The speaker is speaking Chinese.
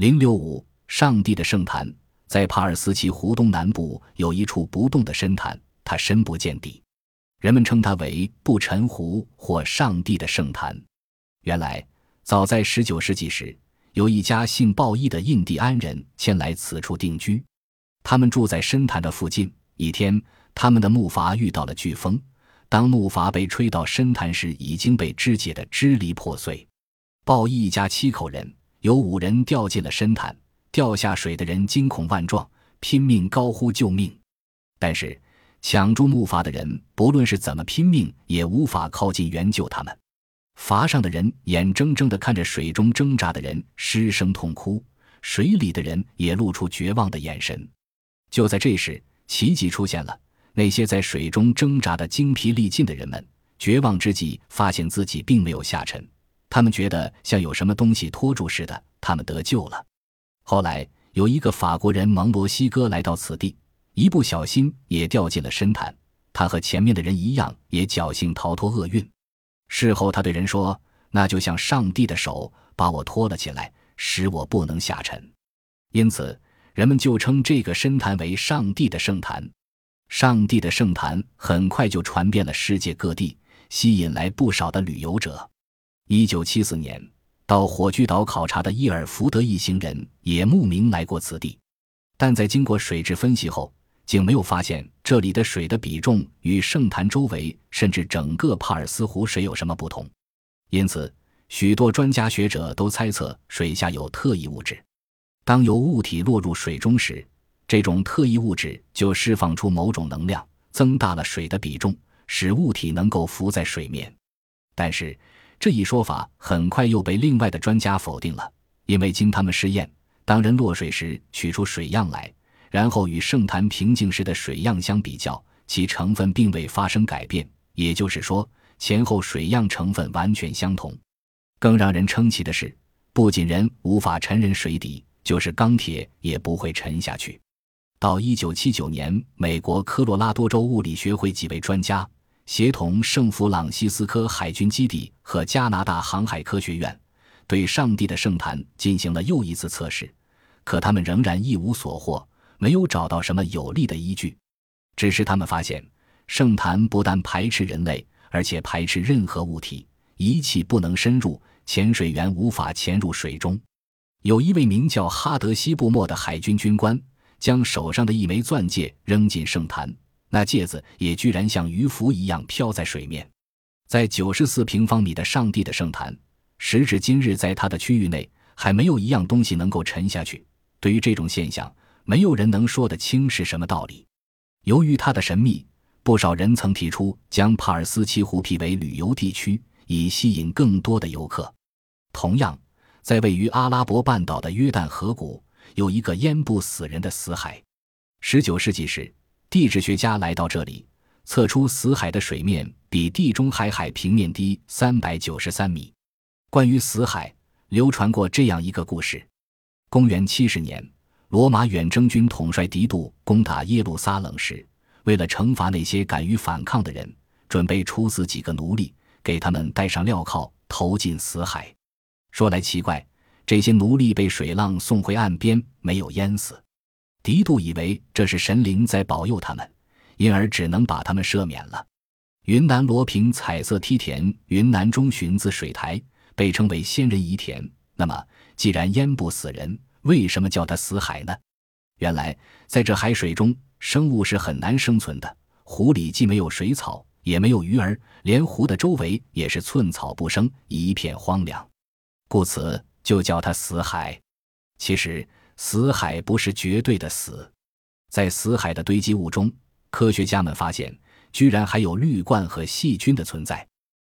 零六五，上帝的圣坛在帕尔斯奇湖东南部有一处不动的深潭，它深不见底，人们称它为不沉湖或上帝的圣坛。原来，早在十九世纪时，有一家姓鲍伊的印第安人迁来此处定居，他们住在深潭的附近。一天，他们的木筏遇到了飓风。当木筏被吹到深潭时，已经被肢解得支离破碎。鲍伊一家七口人，有五人掉进了深潭，掉下水的人惊恐万状，拼命高呼救命。但是，抢住木筏的人不论是怎么拼命，也无法靠近援救他们。筏上的人眼睁睁地看着水中挣扎的人失声痛哭，水里的人也露出绝望的眼神。就在这时，奇迹出现了。那些在水中挣扎的精疲力尽的人们，绝望之际发现自己并没有下沉，他们觉得像有什么东西拖住似的，他们得救了。后来有一个法国人蒙罗西哥来到此地，一不小心也掉进了深潭，他和前面的人一样，也侥幸逃脱厄运。事后他对人说：“那就像上帝的手把我拖了起来，使我不能下沉。”因此，人们就称这个深潭为上帝的圣坛。上帝的圣坛很快就传遍了世界各地，吸引来不少的旅游者。一九七四年，到火炬岛考察的伊尔福德一行人也慕名来过此地，但在经过水质分析后，竟没有发现这里的水的比重与圣坛周围甚至整个帕尔斯湖水有什么不同。因此，许多专家学者都猜测水下有特异物质。当有物体落入水中时，这种特异物质就释放出某种能量，增大了水的比重，使物体能够浮在水面。但是这一说法很快又被另外的专家否定了，因为经他们试验，当人落水时取出水样来，然后与圣坛平静时的水样相比较，其成分并未发生改变，也就是说，前后水样成分完全相同。更让人称奇的是，不仅人无法沉人水底，就是钢铁也不会沉下去。到一九七九年，美国科罗拉多州物理学会几位专家协同圣弗朗西斯科海军基地和加拿大航海科学院，对上帝的圣坛进行了又一次测试，可他们仍然一无所获，没有找到什么有力的依据。只是他们发现，圣坛不但排斥人类，而且排斥任何物体，仪器不能深入，潜水员无法潜入水中。有一位名叫哈德西布莫的海军军官。将手上的一枚钻戒扔进圣坛，那戒指也居然像鱼浮一样飘在水面。在九十四平方米的上帝的圣坛，时至今日，在它的区域内还没有一样东西能够沉下去。对于这种现象，没有人能说得清是什么道理。由于它的神秘，不少人曾提出将帕尔斯奇湖辟为旅游地区，以吸引更多的游客。同样，在位于阿拉伯半岛的约旦河谷。有一个淹不死人的死海。十九世纪时，地质学家来到这里，测出死海的水面比地中海海平面低三百九十三米。关于死海，流传过这样一个故事：公元七十年，罗马远征军统帅狄杜攻打耶路撒冷时，为了惩罚那些敢于反抗的人，准备处死几个奴隶，给他们戴上镣铐，投进死海。说来奇怪。这些奴隶被水浪送回岸边，没有淹死。狄杜以为这是神灵在保佑他们，因而只能把他们赦免了。云南罗平彩色梯田，云南中寻自水台，被称为仙人遗田。那么，既然淹不死人，为什么叫它死海呢？原来，在这海水中，生物是很难生存的。湖里既没有水草，也没有鱼儿，连湖的周围也是寸草不生，一片荒凉，故此。就叫它死海。其实，死海不是绝对的死。在死海的堆积物中，科学家们发现，居然还有绿冠和细菌的存在。